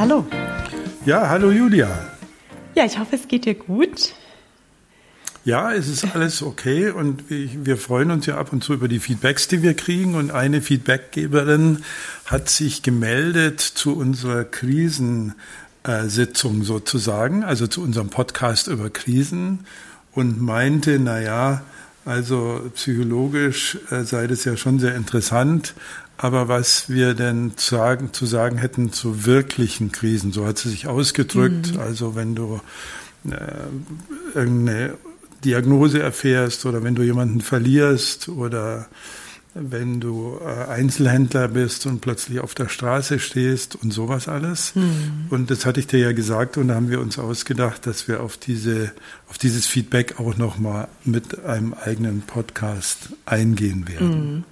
hallo. Ja, hallo Julia. Ja, ich hoffe, es geht dir gut. Ja, es ist alles okay und wir freuen uns ja ab und zu über die Feedbacks, die wir kriegen. Und eine Feedbackgeberin hat sich gemeldet zu unserer Krisensitzung sozusagen, also zu unserem Podcast über Krisen und meinte, na ja, also psychologisch äh, sei das ja schon sehr interessant, aber was wir denn sagen, zu sagen hätten zu wirklichen Krisen, so hat sie sich ausgedrückt. Mhm. Also wenn du äh, irgendeine Diagnose erfährst oder wenn du jemanden verlierst oder wenn du äh, Einzelhändler bist und plötzlich auf der Straße stehst und sowas alles. Mhm. Und das hatte ich dir ja gesagt und da haben wir uns ausgedacht, dass wir auf diese auf dieses Feedback auch nochmal mit einem eigenen Podcast eingehen werden. Mhm.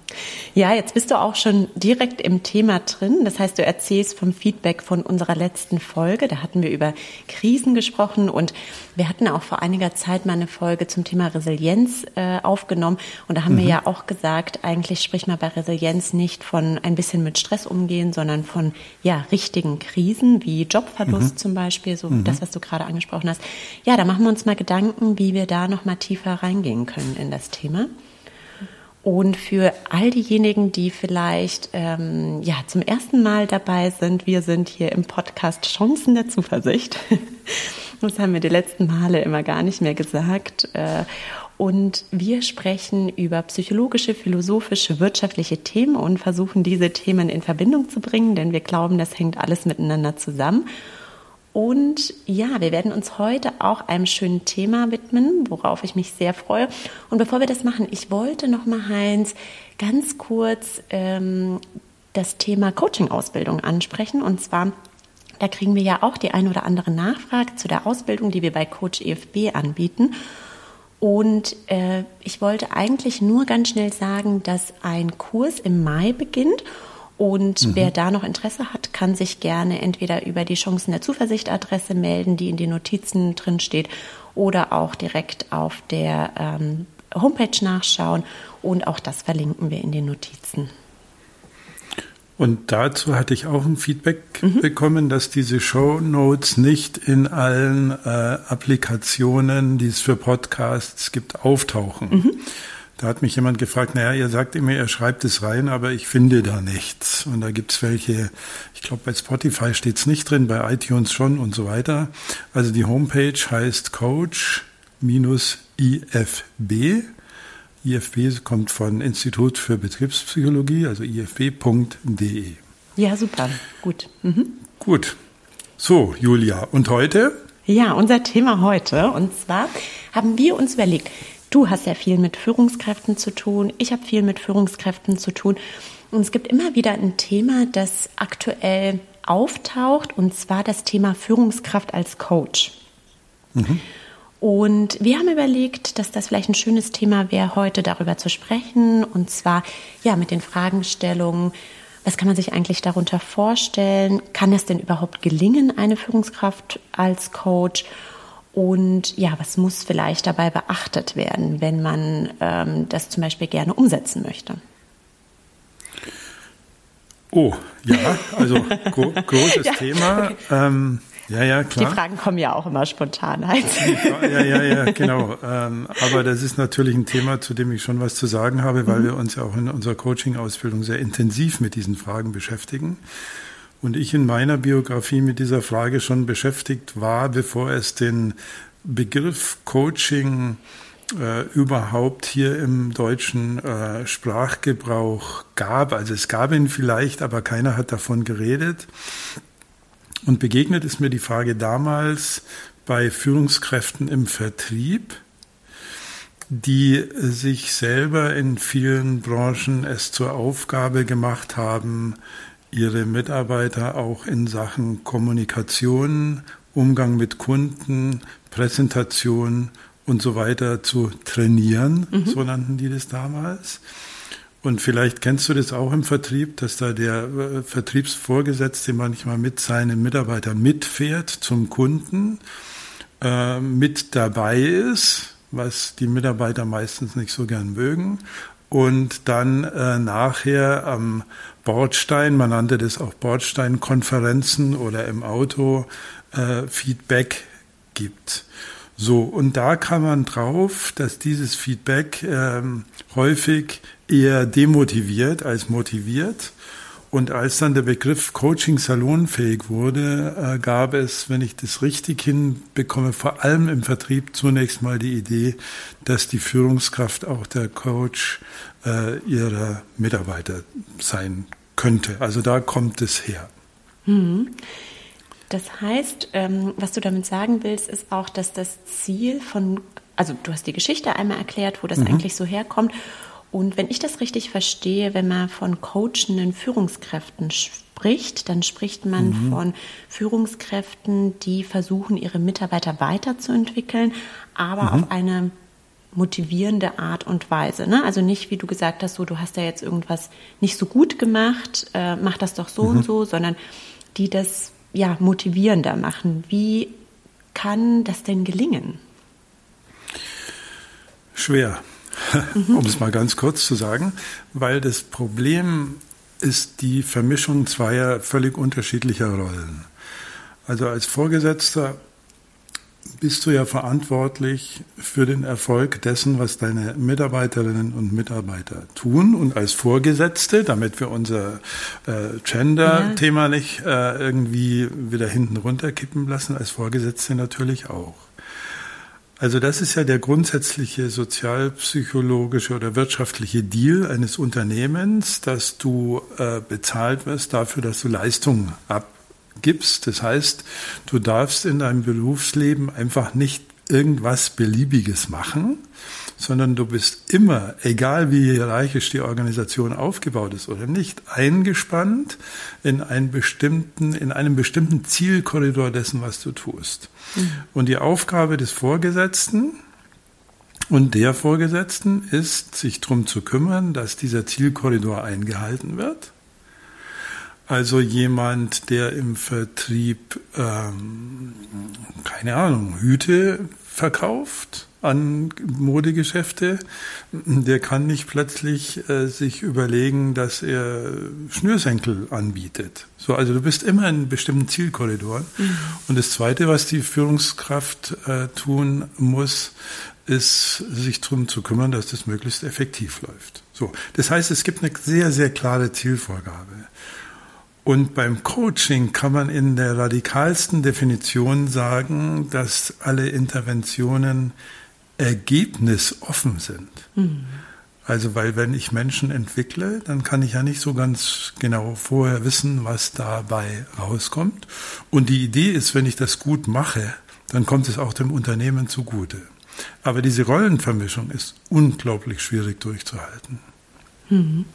Ja, jetzt bist du auch schon direkt im Thema drin. Das heißt, du erzählst vom Feedback von unserer letzten Folge. Da hatten wir über Krisen gesprochen und wir hatten auch vor einiger Zeit mal eine Folge zum Thema Resilienz äh, aufgenommen. Und da haben mhm. wir ja auch gesagt, eigentlich spricht man bei Resilienz nicht von ein bisschen mit Stress umgehen, sondern von ja richtigen Krisen wie Jobverlust mhm. zum Beispiel, so mhm. das, was du gerade angesprochen hast. Ja, da machen wir uns mal Gedanken wie wir da noch mal tiefer reingehen können in das Thema. Und für all diejenigen, die vielleicht ähm, ja zum ersten Mal dabei sind, wir sind hier im Podcast Chancen der Zuversicht. Das haben wir die letzten Male immer gar nicht mehr gesagt. Äh, und wir sprechen über psychologische, philosophische, wirtschaftliche Themen und versuchen diese Themen in Verbindung zu bringen, denn wir glauben, das hängt alles miteinander zusammen. Und ja, wir werden uns heute auch einem schönen Thema widmen, worauf ich mich sehr freue. Und bevor wir das machen, ich wollte noch mal Heinz ganz kurz ähm, das Thema Coaching-Ausbildung ansprechen. Und zwar da kriegen wir ja auch die ein oder andere Nachfrage zu der Ausbildung, die wir bei Coach EFB anbieten. Und äh, ich wollte eigentlich nur ganz schnell sagen, dass ein Kurs im Mai beginnt und mhm. wer da noch Interesse hat, kann sich gerne entweder über die Chancen der Zuversicht-Adresse melden, die in den Notizen drin steht, oder auch direkt auf der ähm, Homepage nachschauen. Und auch das verlinken wir in den Notizen. Und dazu hatte ich auch ein Feedback mhm. bekommen, dass diese Show Notes nicht in allen äh, Applikationen, die es für Podcasts gibt, auftauchen. Mhm. Da hat mich jemand gefragt, naja, ihr sagt immer, ihr schreibt es rein, aber ich finde da nichts. Und da gibt's welche, ich glaube, bei Spotify steht's nicht drin, bei iTunes schon und so weiter. Also die Homepage heißt Coach-IFB. IFB kommt von Institut für Betriebspsychologie, also ifb.de. Ja, super. Gut. Mhm. Gut. So, Julia. Und heute? Ja, unser Thema heute. Und zwar haben wir uns überlegt, Du hast ja viel mit Führungskräften zu tun, ich habe viel mit Führungskräften zu tun. Und es gibt immer wieder ein Thema, das aktuell auftaucht, und zwar das Thema Führungskraft als Coach. Mhm. Und wir haben überlegt, dass das vielleicht ein schönes Thema wäre, heute darüber zu sprechen. Und zwar ja mit den Fragestellungen, was kann man sich eigentlich darunter vorstellen? Kann es denn überhaupt gelingen, eine Führungskraft als Coach? Und ja, was muss vielleicht dabei beachtet werden, wenn man ähm, das zum Beispiel gerne umsetzen möchte? Oh, ja, also gro großes ja. Thema. Ähm, ja, ja, klar. Die Fragen kommen ja auch immer spontan. Halt. Ja, ja, ja, genau. Ähm, aber das ist natürlich ein Thema, zu dem ich schon was zu sagen habe, weil mhm. wir uns ja auch in unserer Coaching-Ausbildung sehr intensiv mit diesen Fragen beschäftigen und ich in meiner Biografie mit dieser Frage schon beschäftigt war, bevor es den Begriff Coaching äh, überhaupt hier im deutschen äh, Sprachgebrauch gab. Also es gab ihn vielleicht, aber keiner hat davon geredet. Und begegnet ist mir die Frage damals bei Führungskräften im Vertrieb, die sich selber in vielen Branchen es zur Aufgabe gemacht haben, ihre Mitarbeiter auch in Sachen Kommunikation, Umgang mit Kunden, Präsentation und so weiter zu trainieren. Mhm. So nannten die das damals. Und vielleicht kennst du das auch im Vertrieb, dass da der äh, Vertriebsvorgesetzte manchmal mit seinen Mitarbeitern mitfährt zum Kunden, äh, mit dabei ist, was die Mitarbeiter meistens nicht so gern mögen, und dann äh, nachher am Bordstein, man nannte das auch Bordsteinkonferenzen oder im Auto, äh, Feedback gibt. So, und da kann man drauf, dass dieses Feedback ähm, häufig eher demotiviert als motiviert. Und als dann der Begriff Coaching salonfähig wurde, äh, gab es, wenn ich das richtig hinbekomme, vor allem im Vertrieb zunächst mal die Idee, dass die Führungskraft auch der Coach äh, ihrer Mitarbeiter sein könnte. Also da kommt es her. Mhm. Das heißt, ähm, was du damit sagen willst, ist auch, dass das Ziel von, also du hast die Geschichte einmal erklärt, wo das mhm. eigentlich so herkommt. Und wenn ich das richtig verstehe, wenn man von coachenden Führungskräften spricht, dann spricht man mhm. von Führungskräften, die versuchen, ihre Mitarbeiter weiterzuentwickeln, aber mhm. auf eine motivierende Art und Weise. Ne? Also nicht, wie du gesagt hast, so du hast ja jetzt irgendwas nicht so gut gemacht, äh, mach das doch so mhm. und so, sondern die das ja motivierender machen. Wie kann das denn gelingen? Schwer mhm. um es mal ganz kurz zu sagen, weil das Problem ist die Vermischung zweier völlig unterschiedlicher Rollen. Also als Vorgesetzter bist du ja verantwortlich für den Erfolg dessen, was deine Mitarbeiterinnen und Mitarbeiter tun. Und als Vorgesetzte, damit wir unser äh, Gender-Thema nicht äh, irgendwie wieder hinten runterkippen lassen, als Vorgesetzte natürlich auch. Also das ist ja der grundsätzliche sozialpsychologische oder wirtschaftliche Deal eines Unternehmens, dass du äh, bezahlt wirst dafür, dass du Leistungen abgibst. Das heißt, du darfst in deinem Berufsleben einfach nicht irgendwas Beliebiges machen, sondern du bist immer, egal wie hierarchisch die Organisation aufgebaut ist oder nicht, eingespannt in einen bestimmten, in einem bestimmten Zielkorridor dessen, was du tust. Mhm. Und die Aufgabe des Vorgesetzten und der Vorgesetzten ist, sich darum zu kümmern, dass dieser Zielkorridor eingehalten wird. Also jemand, der im Vertrieb, ähm, keine Ahnung, Hüte verkauft, an Modegeschäfte, der kann nicht plötzlich äh, sich überlegen, dass er Schnürsenkel anbietet. So, also du bist immer in bestimmten Zielkorridoren. Mhm. Und das Zweite, was die Führungskraft äh, tun muss, ist, sich darum zu kümmern, dass das möglichst effektiv läuft. So, das heißt, es gibt eine sehr, sehr klare Zielvorgabe. Und beim Coaching kann man in der radikalsten Definition sagen, dass alle Interventionen ergebnisoffen sind. Mhm. Also, weil wenn ich Menschen entwickle, dann kann ich ja nicht so ganz genau vorher wissen, was dabei rauskommt. Und die Idee ist, wenn ich das gut mache, dann kommt es auch dem Unternehmen zugute. Aber diese Rollenvermischung ist unglaublich schwierig durchzuhalten. Mhm.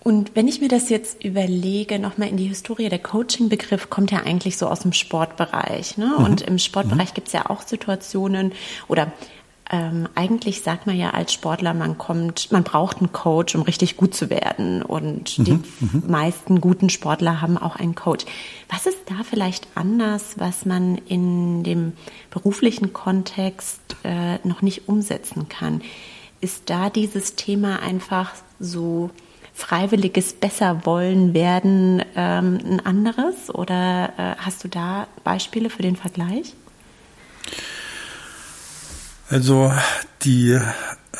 Und wenn ich mir das jetzt überlege, nochmal in die Historie, der Coaching-Begriff kommt ja eigentlich so aus dem Sportbereich. Ne? Mhm. Und im Sportbereich mhm. gibt es ja auch Situationen oder ähm, eigentlich sagt man ja als Sportler, man kommt, man braucht einen Coach, um richtig gut zu werden. Und mhm. die mhm. meisten guten Sportler haben auch einen Coach. Was ist da vielleicht anders, was man in dem beruflichen Kontext äh, noch nicht umsetzen kann? Ist da dieses Thema einfach so freiwilliges Besserwollen werden ähm, ein anderes? Oder äh, hast du da Beispiele für den Vergleich? Also die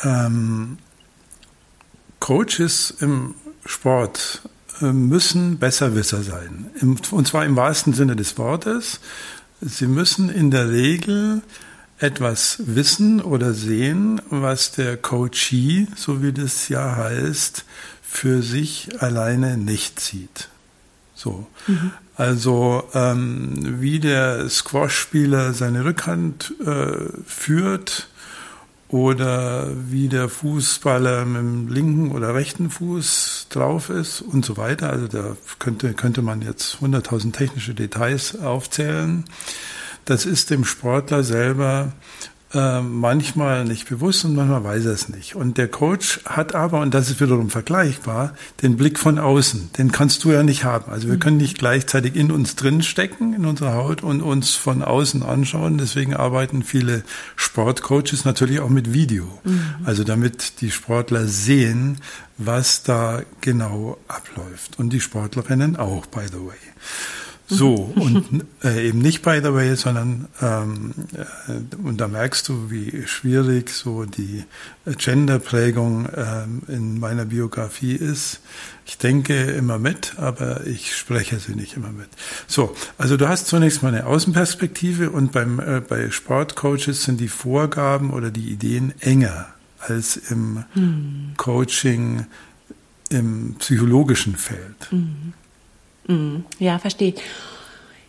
ähm, Coaches im Sport äh, müssen Besserwisser sein. Und zwar im wahrsten Sinne des Wortes. Sie müssen in der Regel etwas wissen oder sehen, was der Coachee, so wie das ja heißt, für sich alleine nicht sieht. So. Mhm. Also ähm, wie der Squash-Spieler seine Rückhand äh, führt oder wie der Fußballer mit dem linken oder rechten Fuß drauf ist und so weiter. Also da könnte, könnte man jetzt 100.000 technische Details aufzählen. Das ist dem Sportler selber äh, manchmal nicht bewusst und manchmal weiß er es nicht. Und der Coach hat aber, und das ist wiederum vergleichbar, den Blick von außen. Den kannst du ja nicht haben. Also wir mhm. können nicht gleichzeitig in uns drin stecken, in unserer Haut und uns von außen anschauen. Deswegen arbeiten viele Sportcoaches natürlich auch mit Video. Mhm. Also damit die Sportler sehen, was da genau abläuft. Und die Sportlerinnen auch, by the way. So, und äh, eben nicht by the way, sondern, ähm, äh, und da merkst du, wie schwierig so die Genderprägung ähm, in meiner Biografie ist. Ich denke immer mit, aber ich spreche sie nicht immer mit. So, also du hast zunächst mal eine Außenperspektive und beim, äh, bei Sportcoaches sind die Vorgaben oder die Ideen enger als im hm. Coaching im psychologischen Feld. Hm. Mhm. Ja, verstehe.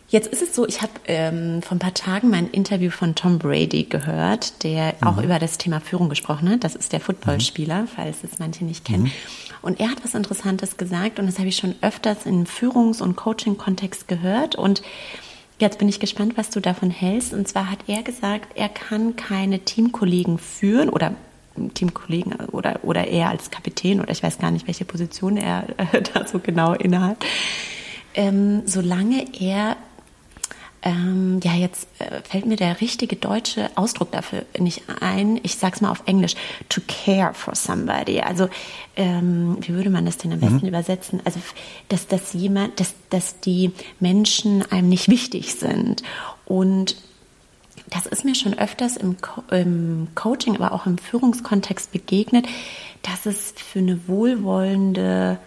Jetzt ist es so, ich habe ähm, vor ein paar Tagen mein Interview von Tom Brady gehört, der mhm. auch über das Thema Führung gesprochen hat. Das ist der Footballspieler, mhm. falls es manche nicht kennen. Mhm. Und er hat was Interessantes gesagt und das habe ich schon öfters im Führungs- und Coaching-Kontext gehört. Und jetzt bin ich gespannt, was du davon hältst. Und zwar hat er gesagt, er kann keine Teamkollegen führen oder Teamkollegen oder, oder er als Kapitän oder ich weiß gar nicht, welche Position er äh, da so genau innehat ähm, solange er ähm, ja, jetzt äh, fällt mir der richtige deutsche Ausdruck dafür nicht ein. Ich sag's mal auf Englisch. To care for somebody. Also, ähm, wie würde man das denn am besten mhm. übersetzen? Also, dass, dass jemand, dass, dass die Menschen einem nicht wichtig sind. Und das ist mir schon öfters im, Co im Coaching, aber auch im Führungskontext begegnet, dass es für eine wohlwollende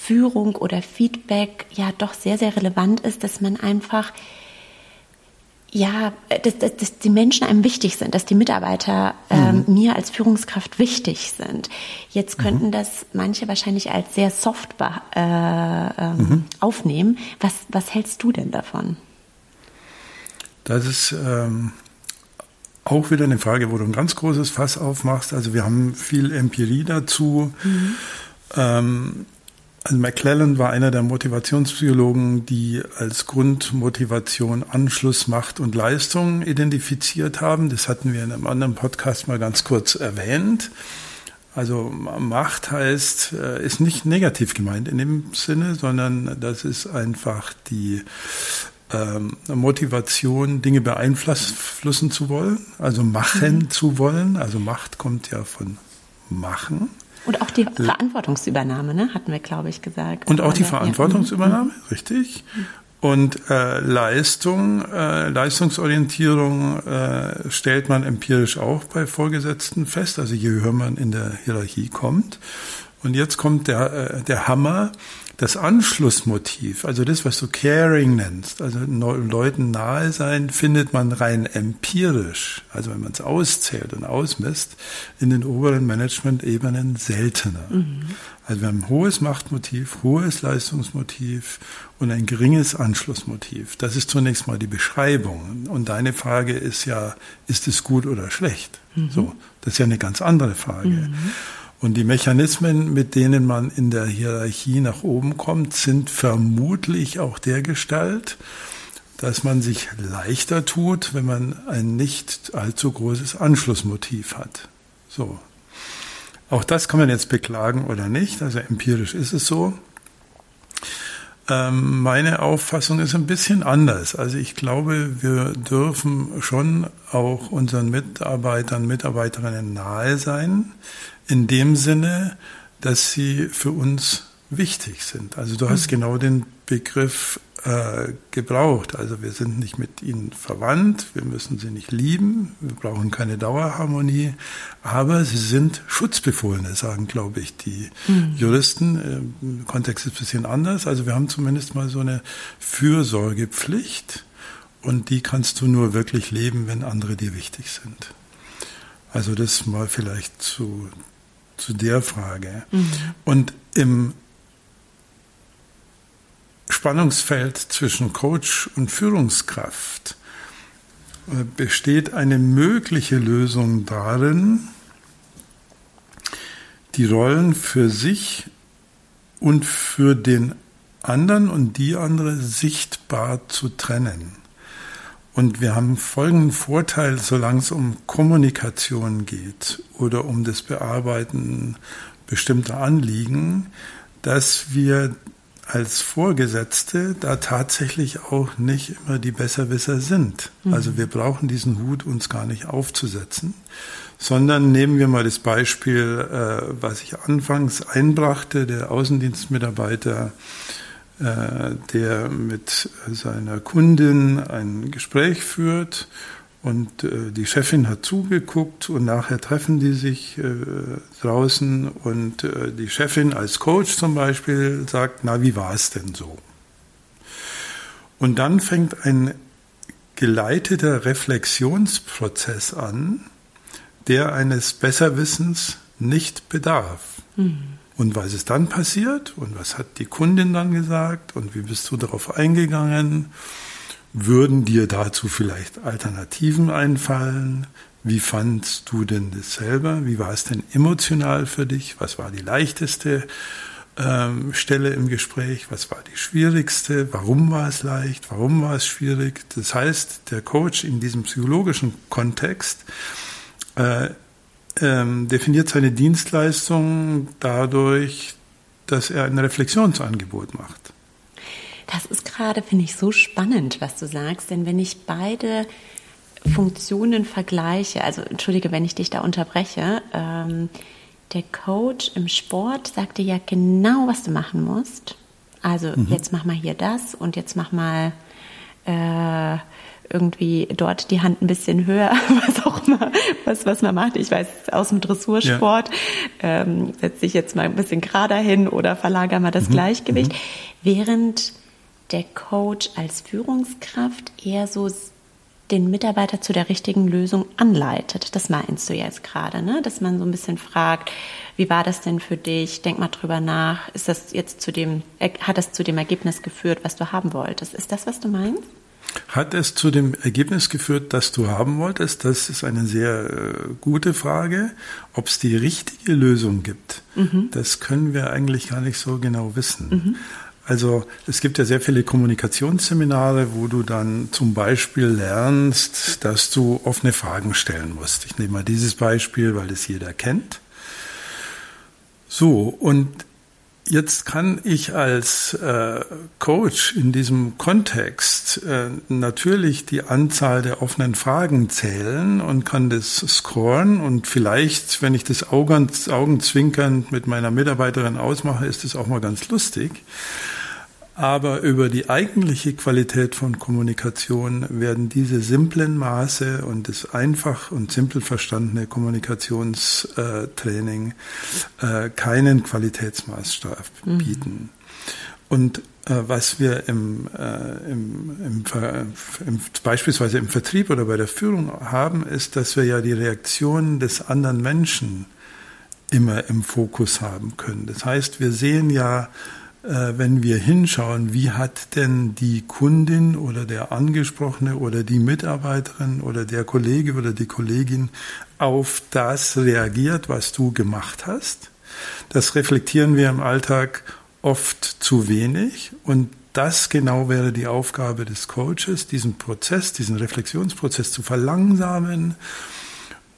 Führung oder Feedback ja doch sehr, sehr relevant ist, dass man einfach ja, dass, dass, dass die Menschen einem wichtig sind, dass die Mitarbeiter ähm, mhm. mir als Führungskraft wichtig sind. Jetzt mhm. könnten mhm. das manche wahrscheinlich als sehr soft äh, ähm, mhm. aufnehmen. Was, was hältst du denn davon? Das ist ähm, auch wieder eine Frage, wo du ein ganz großes Fass aufmachst. Also wir haben viel Empirie dazu. Mhm. Ähm, also McClellan war einer der Motivationspsychologen, die als Grundmotivation Anschluss, Macht und Leistung identifiziert haben. Das hatten wir in einem anderen Podcast mal ganz kurz erwähnt. Also Macht heißt, äh, ist nicht negativ gemeint in dem Sinne, sondern das ist einfach die ähm, Motivation, Dinge beeinflussen zu wollen, also machen mhm. zu wollen. Also Macht kommt ja von machen. Und auch die Verantwortungsübernahme, ne, hatten wir, glaube ich, gesagt. Und auch die Verantwortungsübernahme, ja. richtig. Und äh, Leistung, äh, Leistungsorientierung äh, stellt man empirisch auch bei Vorgesetzten fest, also je höher man in der Hierarchie kommt. Und jetzt kommt der, äh, der Hammer das Anschlussmotiv, also das, was du Caring nennst, also Leuten nahe sein, findet man rein empirisch, also wenn man es auszählt und ausmisst, in den oberen Management-Ebenen seltener. Mhm. Also wir haben ein hohes Machtmotiv, hohes Leistungsmotiv und ein geringes Anschlussmotiv. Das ist zunächst mal die Beschreibung. Und deine Frage ist ja, ist es gut oder schlecht? Mhm. So, das ist ja eine ganz andere Frage. Mhm. Und die Mechanismen, mit denen man in der Hierarchie nach oben kommt, sind vermutlich auch der Gestalt, dass man sich leichter tut, wenn man ein nicht allzu großes Anschlussmotiv hat. So. Auch das kann man jetzt beklagen oder nicht. Also empirisch ist es so. Ähm, meine Auffassung ist ein bisschen anders. Also ich glaube, wir dürfen schon auch unseren Mitarbeitern, Mitarbeiterinnen nahe sein in dem Sinne, dass sie für uns wichtig sind. Also du hast mhm. genau den Begriff äh, gebraucht. Also wir sind nicht mit ihnen verwandt, wir müssen sie nicht lieben, wir brauchen keine Dauerharmonie, aber sie sind Schutzbefohlene, sagen, glaube ich, die mhm. Juristen. Im Kontext ist ein bisschen anders. Also wir haben zumindest mal so eine Fürsorgepflicht und die kannst du nur wirklich leben, wenn andere dir wichtig sind. Also das mal vielleicht zu zu der Frage. Mhm. Und im Spannungsfeld zwischen Coach und Führungskraft äh, besteht eine mögliche Lösung darin, die Rollen für sich und für den anderen und die andere sichtbar zu trennen. Und wir haben folgenden Vorteil, solange es um Kommunikation geht oder um das Bearbeiten bestimmter Anliegen, dass wir als Vorgesetzte da tatsächlich auch nicht immer die Besserwisser sind. Mhm. Also wir brauchen diesen Hut uns gar nicht aufzusetzen, sondern nehmen wir mal das Beispiel, äh, was ich anfangs einbrachte, der Außendienstmitarbeiter, äh, der mit seiner Kundin ein Gespräch führt und äh, die Chefin hat zugeguckt und nachher treffen die sich äh, draußen und äh, die Chefin als Coach zum Beispiel sagt, na, wie war es denn so? Und dann fängt ein geleiteter Reflexionsprozess an, der eines Besserwissens nicht bedarf. Mhm. Und was ist dann passiert? Und was hat die Kundin dann gesagt? Und wie bist du darauf eingegangen? Würden dir dazu vielleicht Alternativen einfallen? Wie fandst du denn das selber? Wie war es denn emotional für dich? Was war die leichteste ähm, Stelle im Gespräch? Was war die schwierigste? Warum war es leicht? Warum war es schwierig? Das heißt, der Coach in diesem psychologischen Kontext äh, ähm, definiert seine Dienstleistung dadurch, dass er ein Reflexionsangebot macht. Das ist gerade, finde ich, so spannend, was du sagst, denn wenn ich beide Funktionen vergleiche, also entschuldige, wenn ich dich da unterbreche, ähm, der Coach im Sport sagt dir ja genau, was du machen musst. Also mhm. jetzt mach mal hier das und jetzt mach mal äh, irgendwie dort die Hand ein bisschen höher, was auch immer, was, was man macht. Ich weiß aus dem Dressursport, ja. ähm, setz dich jetzt mal ein bisschen gerader hin oder verlager mal das mhm. Gleichgewicht. Mhm. Während der Coach als Führungskraft eher so den Mitarbeiter zu der richtigen Lösung anleitet. Das meinst du jetzt gerade, ne? Dass man so ein bisschen fragt, wie war das denn für dich? Denk mal drüber nach. Ist das jetzt zu dem, hat das zu dem Ergebnis geführt, was du haben wolltest? Ist das, was du meinst? Hat es zu dem Ergebnis geführt, das du haben wolltest? Das ist eine sehr äh, gute Frage. Ob es die richtige Lösung gibt, mhm. das können wir eigentlich gar nicht so genau wissen. Mhm. Also es gibt ja sehr viele Kommunikationsseminare, wo du dann zum Beispiel lernst, dass du offene Fragen stellen musst. Ich nehme mal dieses Beispiel, weil es jeder kennt. So, und Jetzt kann ich als äh, Coach in diesem Kontext äh, natürlich die Anzahl der offenen Fragen zählen und kann das scoren und vielleicht, wenn ich das Augen, augenzwinkernd mit meiner Mitarbeiterin ausmache, ist es auch mal ganz lustig. Aber über die eigentliche Qualität von Kommunikation werden diese simplen Maße und das einfach und simpel verstandene Kommunikationstraining äh, keinen Qualitätsmaßstab mhm. bieten. Und äh, was wir im, äh, im, im, im, beispielsweise im Vertrieb oder bei der Führung haben, ist, dass wir ja die Reaktion des anderen Menschen immer im Fokus haben können. Das heißt, wir sehen ja wenn wir hinschauen, wie hat denn die Kundin oder der Angesprochene oder die Mitarbeiterin oder der Kollege oder die Kollegin auf das reagiert, was du gemacht hast. Das reflektieren wir im Alltag oft zu wenig und das genau wäre die Aufgabe des Coaches, diesen Prozess, diesen Reflexionsprozess zu verlangsamen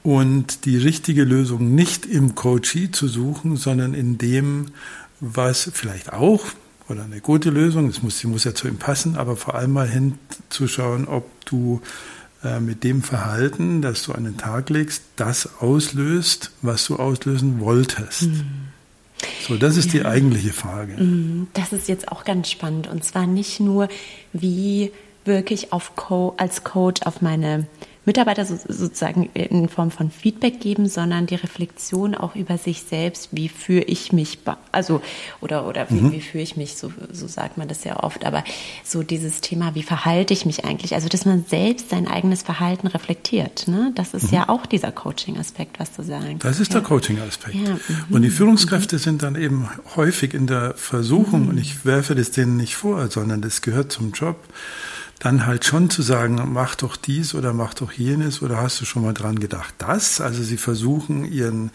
und die richtige Lösung nicht im Coachee zu suchen, sondern in dem, was vielleicht auch oder eine gute Lösung, das muss, die muss ja zu ihm passen, aber vor allem mal hinzuschauen, ob du äh, mit dem Verhalten, das du an den Tag legst, das auslöst, was du auslösen wolltest. Mhm. So, das ist ja. die eigentliche Frage. Mhm. Das ist jetzt auch ganz spannend. Und zwar nicht nur, wie wirke ich auf Co als Coach auf meine Mitarbeiter so, sozusagen in Form von Feedback geben, sondern die Reflexion auch über sich selbst, wie führe ich mich, also oder oder wie, mhm. wie führe ich mich, so, so sagt man das ja oft, aber so dieses Thema, wie verhalte ich mich eigentlich, also dass man selbst sein eigenes Verhalten reflektiert, ne? das ist mhm. ja auch dieser Coaching-Aspekt, was du sagen. Das ist ja. der Coaching-Aspekt. Ja. Mhm. Und die Führungskräfte sind dann eben häufig in der Versuchung, und ich werfe das denen nicht vor, sondern das gehört zum Job, dann halt schon zu sagen, mach doch dies oder mach doch jenes oder hast du schon mal dran gedacht, das? Also sie versuchen ihren,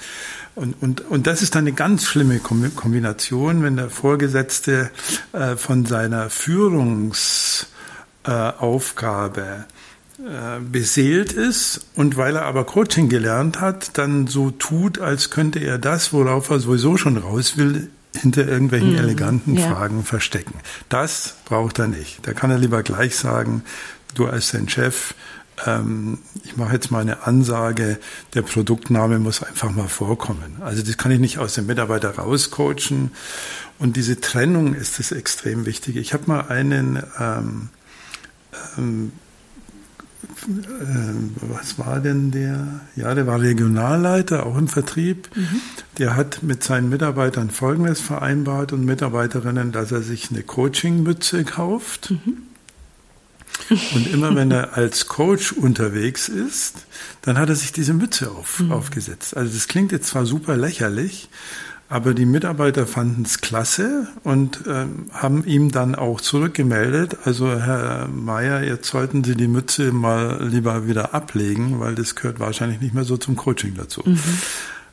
und, und, und das ist dann eine ganz schlimme Kombination, wenn der Vorgesetzte äh, von seiner Führungsaufgabe äh, beseelt ist und weil er aber Coaching gelernt hat, dann so tut, als könnte er das, worauf er sowieso schon raus will, hinter irgendwelchen mm, eleganten ja. Fragen verstecken. Das braucht er nicht. Da kann er lieber gleich sagen, du als sein Chef, ähm, ich mache jetzt mal eine Ansage, der Produktname muss einfach mal vorkommen. Also das kann ich nicht aus dem Mitarbeiter rauscoachen. Und diese Trennung ist das extrem wichtig. Ich habe mal einen ähm, ähm, äh, was war denn der? Ja, der war Regionalleiter, auch im Vertrieb. Mhm. Der hat mit seinen Mitarbeitern Folgendes vereinbart und Mitarbeiterinnen, dass er sich eine Coaching-Mütze kauft. Mhm. Und immer wenn er als Coach unterwegs ist, dann hat er sich diese Mütze auf, mhm. aufgesetzt. Also das klingt jetzt zwar super lächerlich, aber die Mitarbeiter fanden es klasse und ähm, haben ihm dann auch zurückgemeldet. Also Herr Mayer, jetzt sollten Sie die Mütze mal lieber wieder ablegen, weil das gehört wahrscheinlich nicht mehr so zum Coaching dazu. Mhm.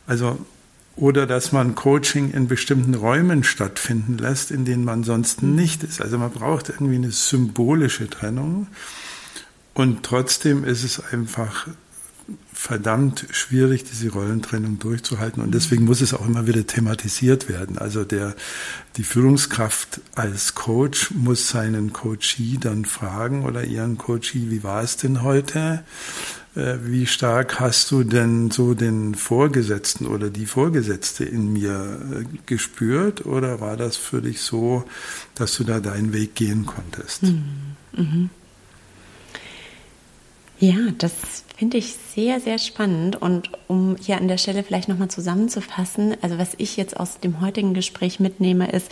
Also oder dass man Coaching in bestimmten Räumen stattfinden lässt, in denen man sonst mhm. nicht ist. Also man braucht irgendwie eine symbolische Trennung. Und trotzdem ist es einfach verdammt schwierig, diese Rollentrennung durchzuhalten. Und deswegen muss es auch immer wieder thematisiert werden. Also der, die Führungskraft als Coach muss seinen Coachee dann fragen oder ihren Coachee, wie war es denn heute? Äh, wie stark hast du denn so den Vorgesetzten oder die Vorgesetzte in mir äh, gespürt? Oder war das für dich so, dass du da deinen Weg gehen konntest? Mhm. Mhm. Ja, das finde ich sehr, sehr spannend. Und um hier an der Stelle vielleicht nochmal zusammenzufassen, also was ich jetzt aus dem heutigen Gespräch mitnehme, ist,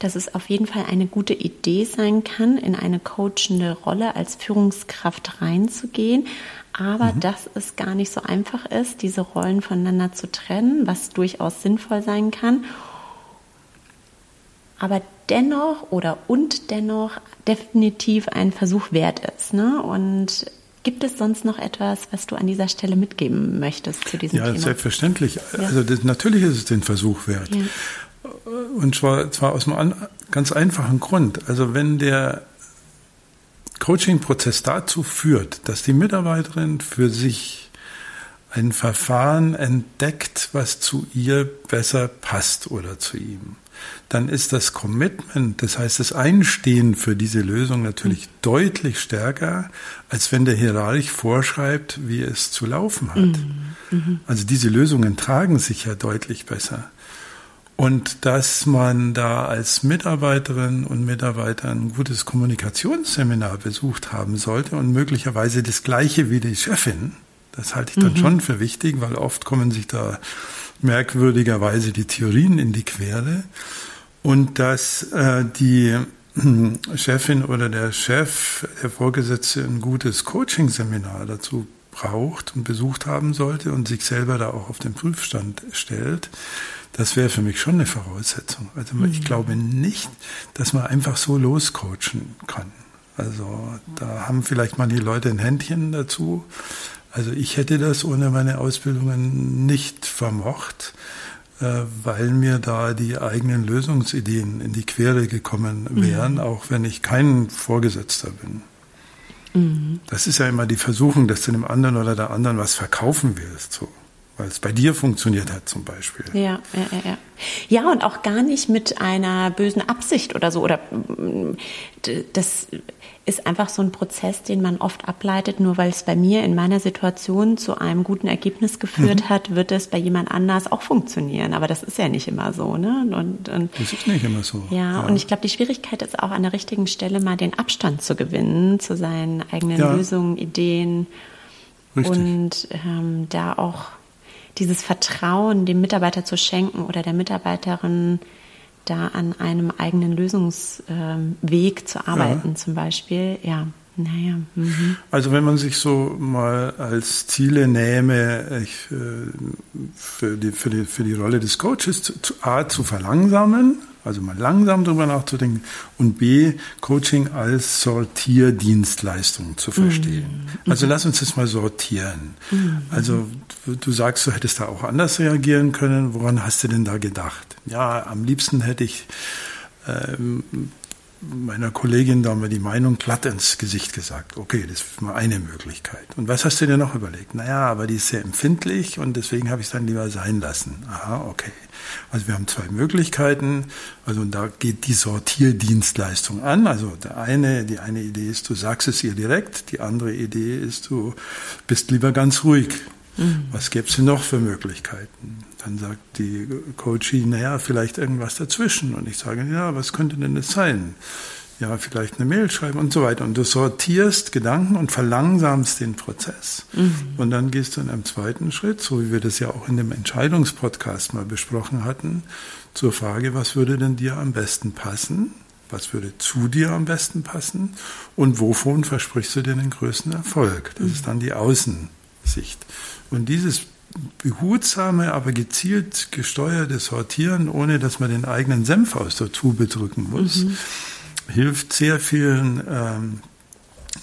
dass es auf jeden Fall eine gute Idee sein kann, in eine coachende Rolle als Führungskraft reinzugehen. Aber mhm. dass es gar nicht so einfach ist, diese Rollen voneinander zu trennen, was durchaus sinnvoll sein kann. Aber dennoch oder und dennoch definitiv ein Versuch wert ist. Ne? Und Gibt es sonst noch etwas, was du an dieser Stelle mitgeben möchtest zu diesem ja, Thema? Ja, selbstverständlich. Also das, natürlich ist es den Versuch wert. Ja. Und zwar, zwar aus einem ganz einfachen Grund. Also wenn der Coaching-Prozess dazu führt, dass die Mitarbeiterin für sich ein Verfahren entdeckt, was zu ihr besser passt oder zu ihm, dann ist das Commitment, das heißt das Einstehen für diese Lösung natürlich mhm. deutlich stärker, als wenn der Hierarch vorschreibt, wie es zu laufen hat. Mhm. mhm. Also diese Lösungen tragen sich ja deutlich besser. Und dass man da als Mitarbeiterin und Mitarbeiter ein gutes Kommunikationsseminar besucht haben sollte und möglicherweise das gleiche wie die Chefin, das halte ich dann mhm. schon für wichtig, weil oft kommen sich da merkwürdigerweise die Theorien in die Quere und dass äh, die hm, Chefin oder der Chef, der Vorgesetzte ein gutes Coaching-Seminar dazu braucht und besucht haben sollte und sich selber da auch auf den Prüfstand stellt, das wäre für mich schon eine Voraussetzung. Also mhm. ich glaube nicht, dass man einfach so loscoachen kann. Also da haben vielleicht mal die Leute ein Händchen dazu. Also ich hätte das ohne meine Ausbildungen nicht vermocht. Äh, weil mir da die eigenen Lösungsideen in die Quere gekommen wären, mhm. auch wenn ich kein Vorgesetzter bin. Mhm. Das ist ja immer die Versuchung, dass du dem anderen oder der anderen was verkaufen willst, so. Weil es bei dir funktioniert hat zum Beispiel. Ja, ja, ja, ja. Ja, und auch gar nicht mit einer bösen Absicht oder so. Oder das ist einfach so ein Prozess, den man oft ableitet, nur weil es bei mir in meiner Situation zu einem guten Ergebnis geführt mhm. hat, wird es bei jemand anders auch funktionieren. Aber das ist ja nicht immer so, ne? Und, und das ist nicht immer so. Ja, ja. und ich glaube, die Schwierigkeit ist auch an der richtigen Stelle mal den Abstand zu gewinnen zu seinen eigenen ja. Lösungen, Ideen Richtig. und ähm, da auch dieses Vertrauen dem Mitarbeiter zu schenken oder der Mitarbeiterin da an einem eigenen Lösungsweg zu arbeiten, ja. zum Beispiel, ja. Naja. Mhm. Also wenn man sich so mal als Ziele nähme, ich, äh, für, die, für, die, für die Rolle des Coaches zu, A zu verlangsamen, also mal langsam drüber nachzudenken und B, Coaching als Sortierdienstleistung zu verstehen. Mhm. Also lass uns das mal sortieren. Mhm. Also du sagst, du hättest da auch anders reagieren können. Woran hast du denn da gedacht? Ja, am liebsten hätte ich ähm, meiner Kollegin da mal die Meinung glatt ins Gesicht gesagt. Okay, das ist mal eine Möglichkeit. Und was hast du dir noch überlegt? Naja, aber die ist sehr empfindlich und deswegen habe ich es dann lieber sein lassen. Aha, okay. Also wir haben zwei Möglichkeiten. Also da geht die Sortierdienstleistung an. Also der eine, die eine Idee ist, du sagst es ihr direkt. Die andere Idee ist, du bist lieber ganz ruhig. Mhm. Was gäbe es denn noch für Möglichkeiten? Dann sagt die Coachie, naja, vielleicht irgendwas dazwischen. Und ich sage, ja, was könnte denn das sein? Ja, vielleicht eine Mail schreiben und so weiter. Und du sortierst Gedanken und verlangsamst den Prozess. Mhm. Und dann gehst du in einem zweiten Schritt, so wie wir das ja auch in dem Entscheidungspodcast mal besprochen hatten, zur Frage, was würde denn dir am besten passen? Was würde zu dir am besten passen? Und wovon versprichst du dir den größten Erfolg? Das mhm. ist dann die Außensicht. Und dieses behutsame, aber gezielt gesteuerte Sortieren, ohne dass man den eigenen Senf aus der Tube drücken muss, mhm. hilft sehr vielen ähm,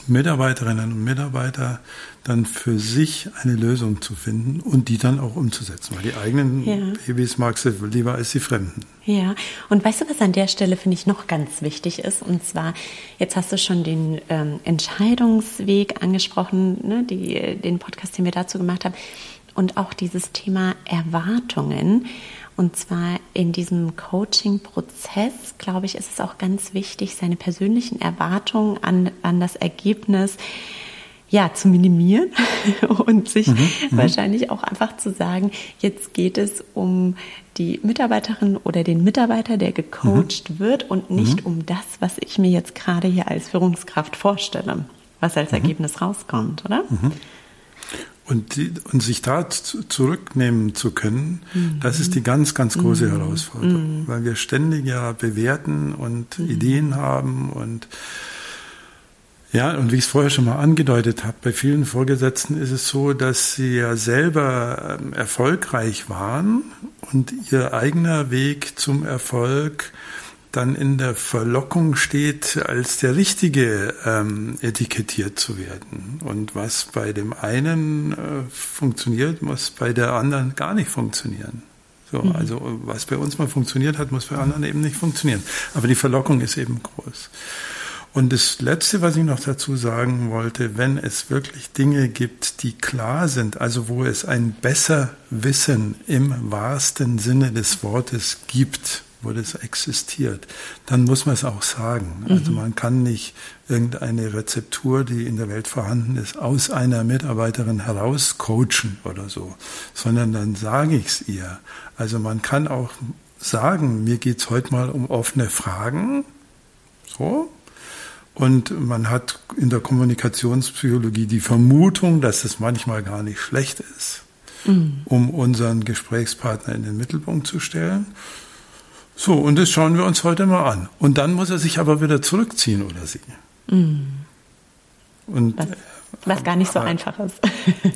Mitarbeiterinnen und Mitarbeitern dann für sich eine Lösung zu finden und die dann auch umzusetzen. Weil die eigenen ja. Babys magst du lieber als die Fremden. Ja, und weißt du, was an der Stelle finde ich noch ganz wichtig ist? Und zwar, jetzt hast du schon den ähm, Entscheidungsweg angesprochen, ne, die, den Podcast, den wir dazu gemacht haben und auch dieses Thema Erwartungen. Und zwar in diesem Coaching-Prozess, glaube ich, ist es auch ganz wichtig, seine persönlichen Erwartungen an, an das Ergebnis ja, zu minimieren und sich mhm, mhm, wahrscheinlich auch einfach zu sagen, jetzt geht es um die Mitarbeiterin oder den Mitarbeiter, der gecoacht mhm. wird und nicht mhm. um das, was ich mir jetzt gerade hier als Führungskraft vorstelle, was als mhm. Ergebnis rauskommt, oder? Und, die, und sich da zurücknehmen zu können, mhm. das ist die ganz, ganz große mhm. Herausforderung, mhm. weil wir ständig ja bewerten und mhm. Ideen haben und ja, und wie ich es vorher schon mal angedeutet habe, bei vielen Vorgesetzten ist es so, dass sie ja selber ähm, erfolgreich waren und ihr eigener Weg zum Erfolg dann in der Verlockung steht, als der Richtige ähm, etikettiert zu werden. Und was bei dem einen äh, funktioniert, muss bei der anderen gar nicht funktionieren. So, mhm. Also was bei uns mal funktioniert hat, muss bei anderen eben nicht funktionieren. Aber die Verlockung ist eben groß. Und das Letzte, was ich noch dazu sagen wollte, wenn es wirklich Dinge gibt, die klar sind, also wo es ein besser Wissen im wahrsten Sinne des Wortes gibt, wo das existiert, dann muss man es auch sagen. Mhm. Also man kann nicht irgendeine Rezeptur, die in der Welt vorhanden ist, aus einer Mitarbeiterin heraus coachen oder so, sondern dann sage ich es ihr. Also man kann auch sagen, mir geht es heute mal um offene Fragen, so, und man hat in der Kommunikationspsychologie die Vermutung, dass es manchmal gar nicht schlecht ist, mhm. um unseren Gesprächspartner in den Mittelpunkt zu stellen. So, und das schauen wir uns heute mal an. Und dann muss er sich aber wieder zurückziehen oder sie. Mhm. Und, was, was, gar nicht so äh, einfach ist.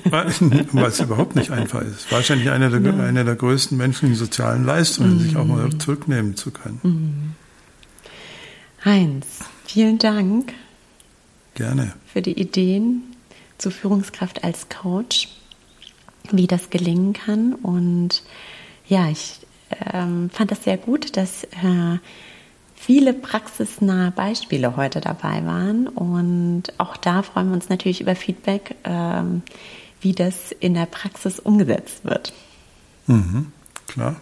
Was überhaupt nicht einfach ist. Wahrscheinlich eine der, ja. eine der größten menschlichen sozialen Leistungen, mhm. sich auch mal zurücknehmen zu können. Mhm. Heinz, vielen Dank. Gerne. Für die Ideen zur Führungskraft als Coach, wie das gelingen kann. Und ja, ich ähm, fand das sehr gut, dass äh, viele praxisnahe Beispiele heute dabei waren. Und auch da freuen wir uns natürlich über Feedback, ähm, wie das in der Praxis umgesetzt wird. Mhm, klar.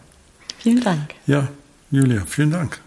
Vielen Dank. Ja, Julia, vielen Dank.